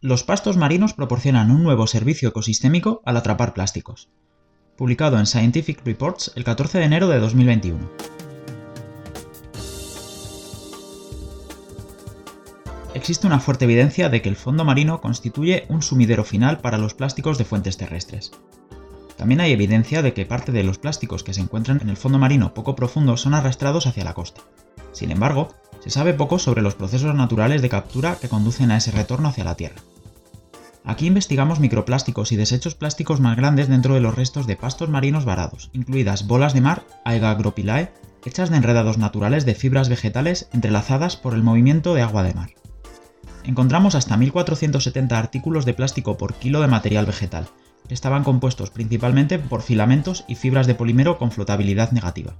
Los pastos marinos proporcionan un nuevo servicio ecosistémico al atrapar plásticos. Publicado en Scientific Reports el 14 de enero de 2021. Existe una fuerte evidencia de que el fondo marino constituye un sumidero final para los plásticos de fuentes terrestres. También hay evidencia de que parte de los plásticos que se encuentran en el fondo marino poco profundo son arrastrados hacia la costa. Sin embargo, se sabe poco sobre los procesos naturales de captura que conducen a ese retorno hacia la Tierra. Aquí investigamos microplásticos y desechos plásticos más grandes dentro de los restos de pastos marinos varados, incluidas bolas de mar, Aegagropilae, hechas de enredados naturales de fibras vegetales entrelazadas por el movimiento de agua de mar. Encontramos hasta 1470 artículos de plástico por kilo de material vegetal, que estaban compuestos principalmente por filamentos y fibras de polímero con flotabilidad negativa.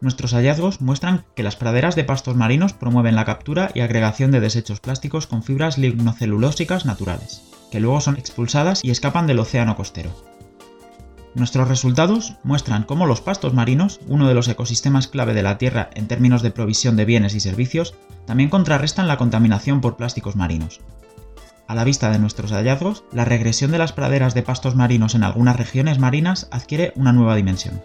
Nuestros hallazgos muestran que las praderas de pastos marinos promueven la captura y agregación de desechos plásticos con fibras lignocelulósicas naturales, que luego son expulsadas y escapan del océano costero. Nuestros resultados muestran cómo los pastos marinos, uno de los ecosistemas clave de la Tierra en términos de provisión de bienes y servicios, también contrarrestan la contaminación por plásticos marinos. A la vista de nuestros hallazgos, la regresión de las praderas de pastos marinos en algunas regiones marinas adquiere una nueva dimensión.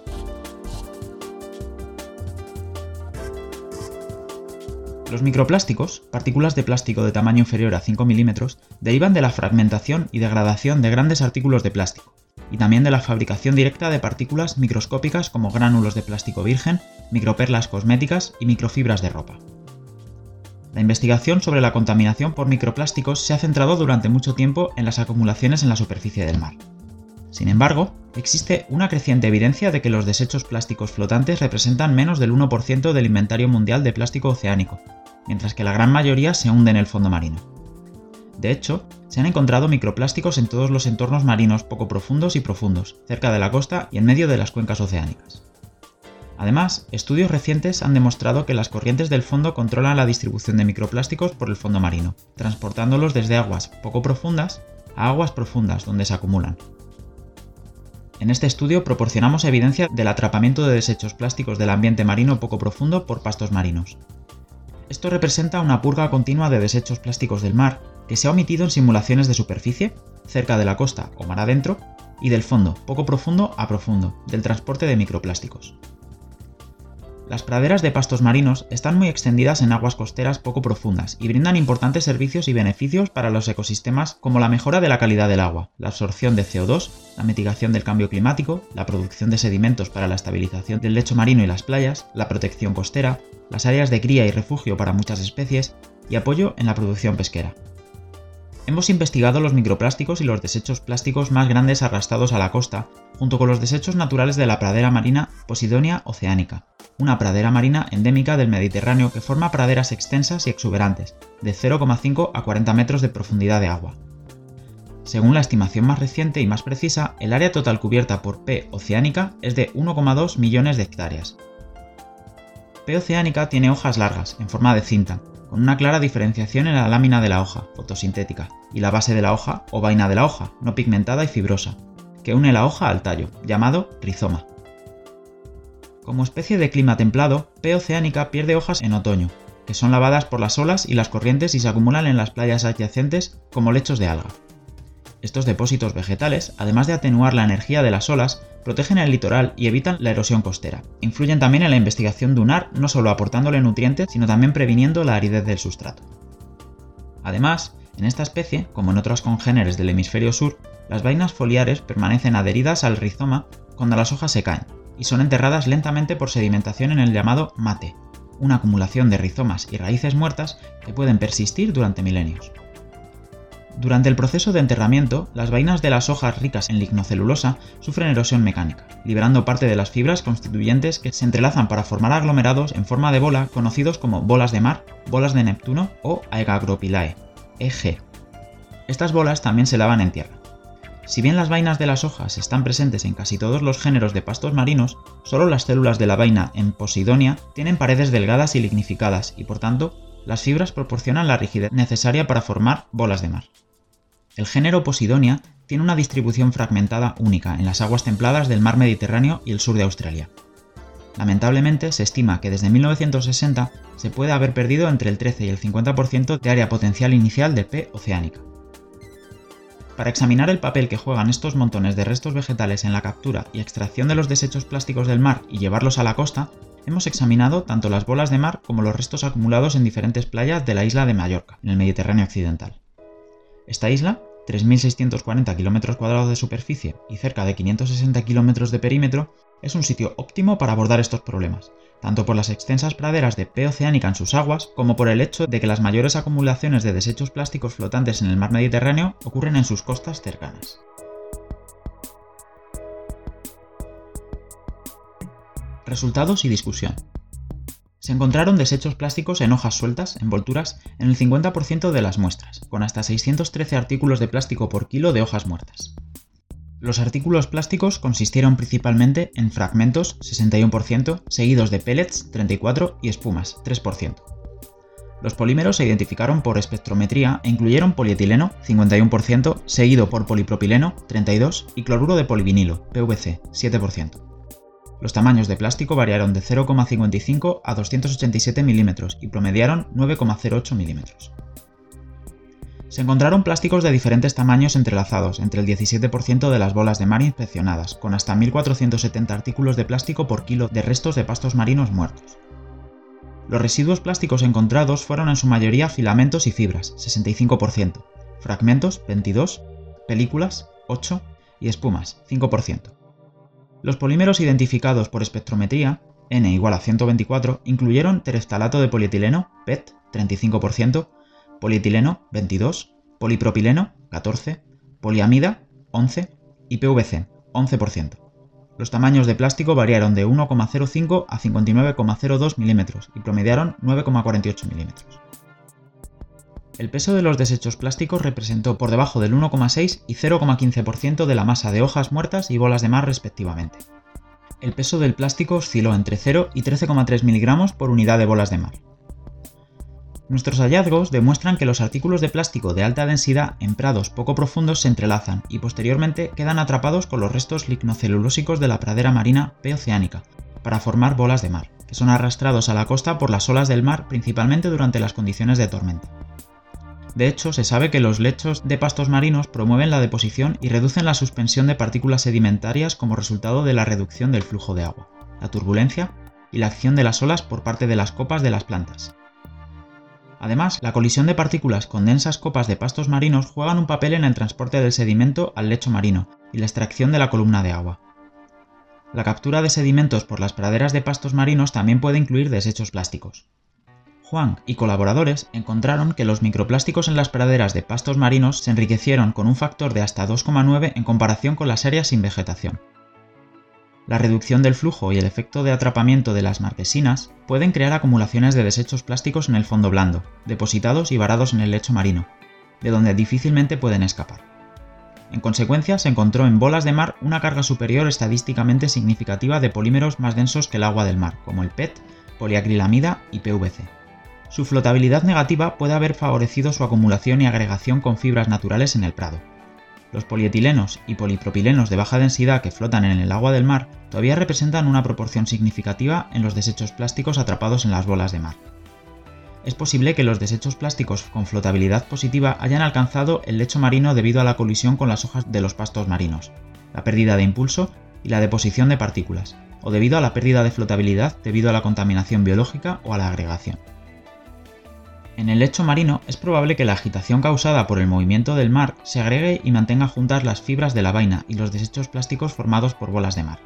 Los microplásticos, partículas de plástico de tamaño inferior a 5 milímetros, derivan de la fragmentación y degradación de grandes artículos de plástico, y también de la fabricación directa de partículas microscópicas como gránulos de plástico virgen, microperlas cosméticas y microfibras de ropa. La investigación sobre la contaminación por microplásticos se ha centrado durante mucho tiempo en las acumulaciones en la superficie del mar. Sin embargo, existe una creciente evidencia de que los desechos plásticos flotantes representan menos del 1% del inventario mundial de plástico oceánico, mientras que la gran mayoría se hunde en el fondo marino. De hecho, se han encontrado microplásticos en todos los entornos marinos poco profundos y profundos, cerca de la costa y en medio de las cuencas oceánicas. Además, estudios recientes han demostrado que las corrientes del fondo controlan la distribución de microplásticos por el fondo marino, transportándolos desde aguas poco profundas a aguas profundas donde se acumulan, en este estudio proporcionamos evidencia del atrapamiento de desechos plásticos del ambiente marino poco profundo por pastos marinos. Esto representa una purga continua de desechos plásticos del mar que se ha omitido en simulaciones de superficie, cerca de la costa o mar adentro, y del fondo, poco profundo a profundo, del transporte de microplásticos. Las praderas de pastos marinos están muy extendidas en aguas costeras poco profundas y brindan importantes servicios y beneficios para los ecosistemas como la mejora de la calidad del agua, la absorción de CO2, la mitigación del cambio climático, la producción de sedimentos para la estabilización del lecho marino y las playas, la protección costera, las áreas de cría y refugio para muchas especies y apoyo en la producción pesquera. Hemos investigado los microplásticos y los desechos plásticos más grandes arrastrados a la costa, junto con los desechos naturales de la pradera marina Posidonia oceánica, una pradera marina endémica del Mediterráneo que forma praderas extensas y exuberantes, de 0,5 a 40 metros de profundidad de agua. Según la estimación más reciente y más precisa, el área total cubierta por P oceánica es de 1,2 millones de hectáreas. P oceánica tiene hojas largas, en forma de cinta, con una clara diferenciación en la lámina de la hoja, fotosintética, y la base de la hoja o vaina de la hoja, no pigmentada y fibrosa, que une la hoja al tallo, llamado rizoma. Como especie de clima templado, P. oceánica pierde hojas en otoño, que son lavadas por las olas y las corrientes y se acumulan en las playas adyacentes como lechos de alga. Estos depósitos vegetales, además de atenuar la energía de las olas, protegen el litoral y evitan la erosión costera. Influyen también en la investigación dunar, no solo aportándole nutrientes, sino también previniendo la aridez del sustrato. Además, en esta especie, como en otros congéneres del hemisferio sur, las vainas foliares permanecen adheridas al rizoma cuando las hojas se caen, y son enterradas lentamente por sedimentación en el llamado mate, una acumulación de rizomas y raíces muertas que pueden persistir durante milenios. Durante el proceso de enterramiento, las vainas de las hojas ricas en lignocelulosa sufren erosión mecánica, liberando parte de las fibras constituyentes que se entrelazan para formar aglomerados en forma de bola conocidos como bolas de mar, bolas de Neptuno o Aegagropilae, EG. Estas bolas también se lavan en tierra. Si bien las vainas de las hojas están presentes en casi todos los géneros de pastos marinos, solo las células de la vaina en Posidonia tienen paredes delgadas y lignificadas y por tanto las fibras proporcionan la rigidez necesaria para formar bolas de mar. El género Posidonia tiene una distribución fragmentada única en las aguas templadas del mar Mediterráneo y el sur de Australia. Lamentablemente, se estima que desde 1960 se puede haber perdido entre el 13 y el 50% de área potencial inicial de P oceánica. Para examinar el papel que juegan estos montones de restos vegetales en la captura y extracción de los desechos plásticos del mar y llevarlos a la costa, hemos examinado tanto las bolas de mar como los restos acumulados en diferentes playas de la isla de Mallorca, en el Mediterráneo occidental. Esta isla 3.640 km cuadrados de superficie y cerca de 560 km de perímetro, es un sitio óptimo para abordar estos problemas, tanto por las extensas praderas de P oceánica en sus aguas, como por el hecho de que las mayores acumulaciones de desechos plásticos flotantes en el mar Mediterráneo ocurren en sus costas cercanas. Resultados y discusión. Se encontraron desechos plásticos en hojas sueltas, envolturas, en el 50% de las muestras, con hasta 613 artículos de plástico por kilo de hojas muertas. Los artículos plásticos consistieron principalmente en fragmentos, 61%, seguidos de pellets, 34%, y espumas, 3%. Los polímeros se identificaron por espectrometría e incluyeron polietileno, 51%, seguido por polipropileno, 32%, y cloruro de polivinilo, PVC, 7%. Los tamaños de plástico variaron de 0,55 a 287 milímetros y promediaron 9,08 milímetros. Se encontraron plásticos de diferentes tamaños entrelazados entre el 17% de las bolas de mar inspeccionadas, con hasta 1.470 artículos de plástico por kilo de restos de pastos marinos muertos. Los residuos plásticos encontrados fueron en su mayoría filamentos y fibras, 65%, fragmentos, 22%, películas, 8% y espumas, 5%. Los polímeros identificados por espectrometría, N igual a 124, incluyeron tereftalato de polietileno, PET, 35%, polietileno, 22, polipropileno, 14, poliamida, 11 y PVC, 11%. Los tamaños de plástico variaron de 1,05 a 59,02 milímetros y promediaron 9,48 milímetros. El peso de los desechos plásticos representó por debajo del 1,6 y 0,15% de la masa de hojas muertas y bolas de mar respectivamente. El peso del plástico osciló entre 0 y 13,3 miligramos por unidad de bolas de mar. Nuestros hallazgos demuestran que los artículos de plástico de alta densidad en prados poco profundos se entrelazan y posteriormente quedan atrapados con los restos lignocelulósicos de la pradera marina P oceánica, para formar bolas de mar, que son arrastrados a la costa por las olas del mar principalmente durante las condiciones de tormenta. De hecho, se sabe que los lechos de pastos marinos promueven la deposición y reducen la suspensión de partículas sedimentarias como resultado de la reducción del flujo de agua, la turbulencia y la acción de las olas por parte de las copas de las plantas. Además, la colisión de partículas con densas copas de pastos marinos juegan un papel en el transporte del sedimento al lecho marino y la extracción de la columna de agua. La captura de sedimentos por las praderas de pastos marinos también puede incluir desechos plásticos. Juan y colaboradores encontraron que los microplásticos en las praderas de pastos marinos se enriquecieron con un factor de hasta 2,9 en comparación con las áreas sin vegetación. La reducción del flujo y el efecto de atrapamiento de las marquesinas pueden crear acumulaciones de desechos plásticos en el fondo blando, depositados y varados en el lecho marino, de donde difícilmente pueden escapar. En consecuencia, se encontró en bolas de mar una carga superior estadísticamente significativa de polímeros más densos que el agua del mar, como el PET, poliacrilamida y PVC. Su flotabilidad negativa puede haber favorecido su acumulación y agregación con fibras naturales en el prado. Los polietilenos y polipropilenos de baja densidad que flotan en el agua del mar todavía representan una proporción significativa en los desechos plásticos atrapados en las bolas de mar. Es posible que los desechos plásticos con flotabilidad positiva hayan alcanzado el lecho marino debido a la colisión con las hojas de los pastos marinos, la pérdida de impulso y la deposición de partículas, o debido a la pérdida de flotabilidad debido a la contaminación biológica o a la agregación. En el lecho marino es probable que la agitación causada por el movimiento del mar se agregue y mantenga juntas las fibras de la vaina y los desechos plásticos formados por bolas de mar.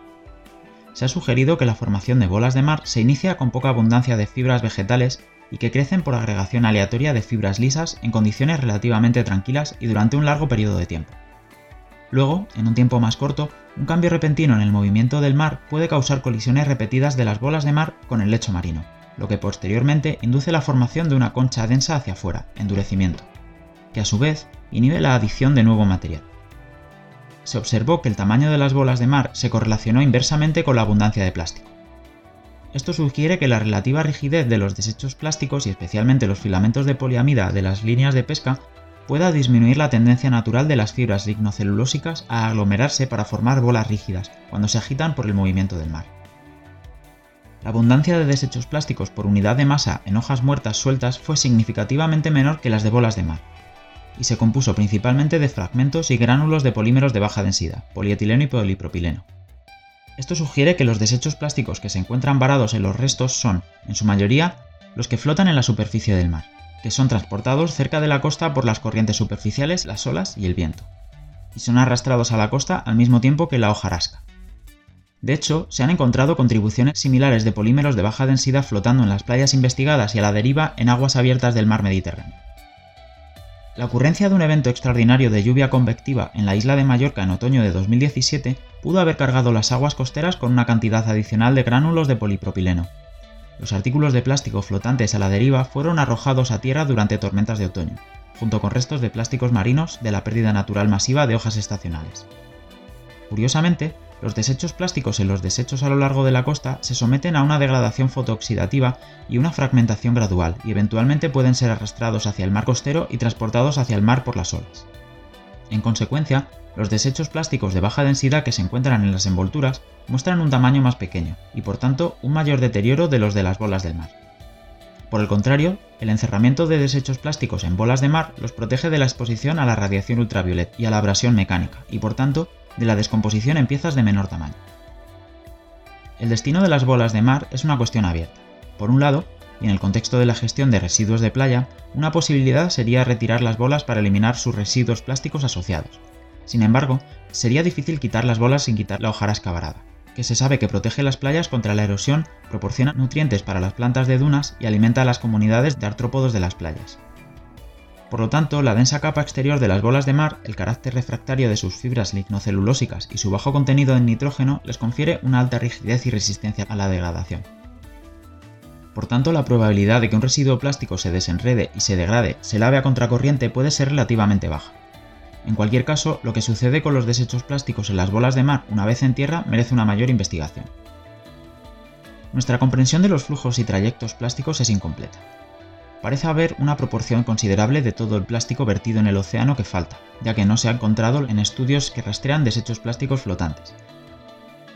Se ha sugerido que la formación de bolas de mar se inicia con poca abundancia de fibras vegetales y que crecen por agregación aleatoria de fibras lisas en condiciones relativamente tranquilas y durante un largo periodo de tiempo. Luego, en un tiempo más corto, un cambio repentino en el movimiento del mar puede causar colisiones repetidas de las bolas de mar con el lecho marino lo que posteriormente induce la formación de una concha densa hacia afuera, endurecimiento, que a su vez inhibe la adición de nuevo material. Se observó que el tamaño de las bolas de mar se correlacionó inversamente con la abundancia de plástico. Esto sugiere que la relativa rigidez de los desechos plásticos y especialmente los filamentos de poliamida de las líneas de pesca pueda disminuir la tendencia natural de las fibras lignocelulósicas a aglomerarse para formar bolas rígidas cuando se agitan por el movimiento del mar. La abundancia de desechos plásticos por unidad de masa en hojas muertas sueltas fue significativamente menor que las de bolas de mar, y se compuso principalmente de fragmentos y gránulos de polímeros de baja densidad, polietileno y polipropileno. Esto sugiere que los desechos plásticos que se encuentran varados en los restos son, en su mayoría, los que flotan en la superficie del mar, que son transportados cerca de la costa por las corrientes superficiales, las olas y el viento, y son arrastrados a la costa al mismo tiempo que la hojarasca. De hecho, se han encontrado contribuciones similares de polímeros de baja densidad flotando en las playas investigadas y a la deriva en aguas abiertas del mar Mediterráneo. La ocurrencia de un evento extraordinario de lluvia convectiva en la isla de Mallorca en otoño de 2017 pudo haber cargado las aguas costeras con una cantidad adicional de gránulos de polipropileno. Los artículos de plástico flotantes a la deriva fueron arrojados a tierra durante tormentas de otoño, junto con restos de plásticos marinos de la pérdida natural masiva de hojas estacionales. Curiosamente, los desechos plásticos en los desechos a lo largo de la costa se someten a una degradación fotooxidativa y una fragmentación gradual y eventualmente pueden ser arrastrados hacia el mar costero y transportados hacia el mar por las olas. En consecuencia, los desechos plásticos de baja densidad que se encuentran en las envolturas muestran un tamaño más pequeño y por tanto un mayor deterioro de los de las bolas del mar. Por el contrario, el encerramiento de desechos plásticos en bolas de mar los protege de la exposición a la radiación ultravioleta y a la abrasión mecánica y por tanto de la descomposición en piezas de menor tamaño. El destino de las bolas de mar es una cuestión abierta. Por un lado, y en el contexto de la gestión de residuos de playa, una posibilidad sería retirar las bolas para eliminar sus residuos plásticos asociados. Sin embargo, sería difícil quitar las bolas sin quitar la hojarasca varada, que se sabe que protege las playas contra la erosión, proporciona nutrientes para las plantas de dunas y alimenta a las comunidades de artrópodos de las playas. Por lo tanto, la densa capa exterior de las bolas de mar, el carácter refractario de sus fibras lignocelulósicas y su bajo contenido en nitrógeno les confiere una alta rigidez y resistencia a la degradación. Por tanto, la probabilidad de que un residuo plástico se desenrede y se degrade, se lave a contracorriente puede ser relativamente baja. En cualquier caso, lo que sucede con los desechos plásticos en las bolas de mar una vez en tierra merece una mayor investigación. Nuestra comprensión de los flujos y trayectos plásticos es incompleta parece haber una proporción considerable de todo el plástico vertido en el océano que falta, ya que no se ha encontrado en estudios que rastrean desechos plásticos flotantes.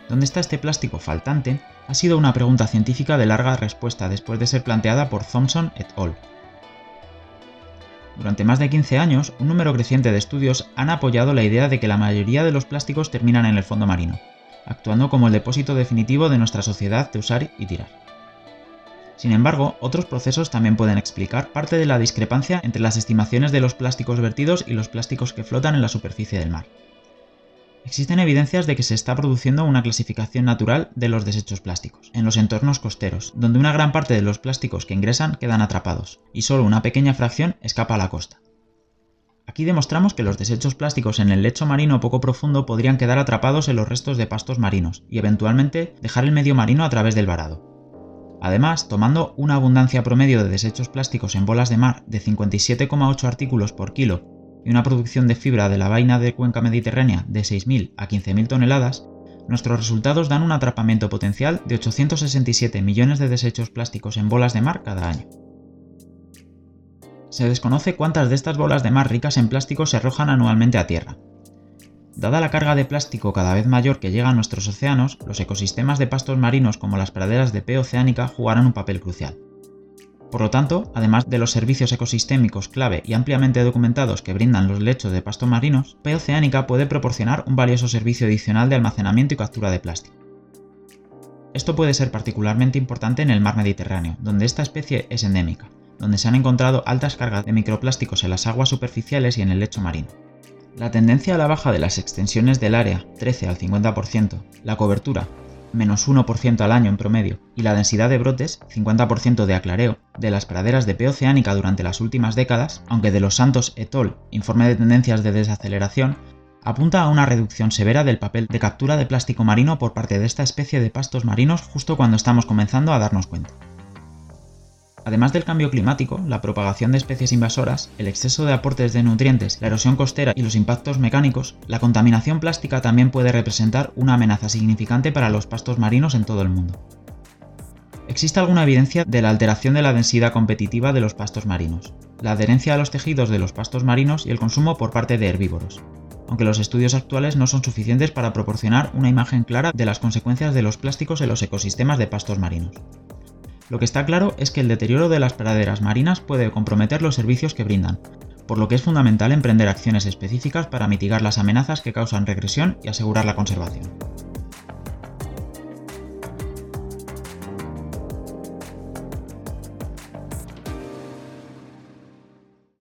¿Dónde está este plástico faltante? Ha sido una pregunta científica de larga respuesta después de ser planteada por Thompson et al. Durante más de 15 años, un número creciente de estudios han apoyado la idea de que la mayoría de los plásticos terminan en el fondo marino, actuando como el depósito definitivo de nuestra sociedad de usar y tirar. Sin embargo, otros procesos también pueden explicar parte de la discrepancia entre las estimaciones de los plásticos vertidos y los plásticos que flotan en la superficie del mar. Existen evidencias de que se está produciendo una clasificación natural de los desechos plásticos en los entornos costeros, donde una gran parte de los plásticos que ingresan quedan atrapados y solo una pequeña fracción escapa a la costa. Aquí demostramos que los desechos plásticos en el lecho marino poco profundo podrían quedar atrapados en los restos de pastos marinos y eventualmente dejar el medio marino a través del varado. Además, tomando una abundancia promedio de desechos plásticos en bolas de mar de 57,8 artículos por kilo y una producción de fibra de la vaina de cuenca mediterránea de 6.000 a 15.000 toneladas, nuestros resultados dan un atrapamiento potencial de 867 millones de desechos plásticos en bolas de mar cada año. Se desconoce cuántas de estas bolas de mar ricas en plástico se arrojan anualmente a tierra, Dada la carga de plástico cada vez mayor que llega a nuestros océanos, los ecosistemas de pastos marinos como las praderas de P oceánica jugarán un papel crucial. Por lo tanto, además de los servicios ecosistémicos clave y ampliamente documentados que brindan los lechos de pastos marinos, P oceánica puede proporcionar un valioso servicio adicional de almacenamiento y captura de plástico. Esto puede ser particularmente importante en el mar Mediterráneo, donde esta especie es endémica, donde se han encontrado altas cargas de microplásticos en las aguas superficiales y en el lecho marino. La tendencia a la baja de las extensiones del área, 13 al 50%, la cobertura, menos 1% al año en promedio, y la densidad de brotes, 50% de aclareo, de las praderas de P oceánica durante las últimas décadas, aunque de los Santos et al. informe de tendencias de desaceleración, apunta a una reducción severa del papel de captura de plástico marino por parte de esta especie de pastos marinos justo cuando estamos comenzando a darnos cuenta. Además del cambio climático, la propagación de especies invasoras, el exceso de aportes de nutrientes, la erosión costera y los impactos mecánicos, la contaminación plástica también puede representar una amenaza significante para los pastos marinos en todo el mundo. Existe alguna evidencia de la alteración de la densidad competitiva de los pastos marinos, la adherencia a los tejidos de los pastos marinos y el consumo por parte de herbívoros. aunque los estudios actuales no son suficientes para proporcionar una imagen clara de las consecuencias de los plásticos en los ecosistemas de pastos marinos. Lo que está claro es que el deterioro de las praderas marinas puede comprometer los servicios que brindan, por lo que es fundamental emprender acciones específicas para mitigar las amenazas que causan regresión y asegurar la conservación.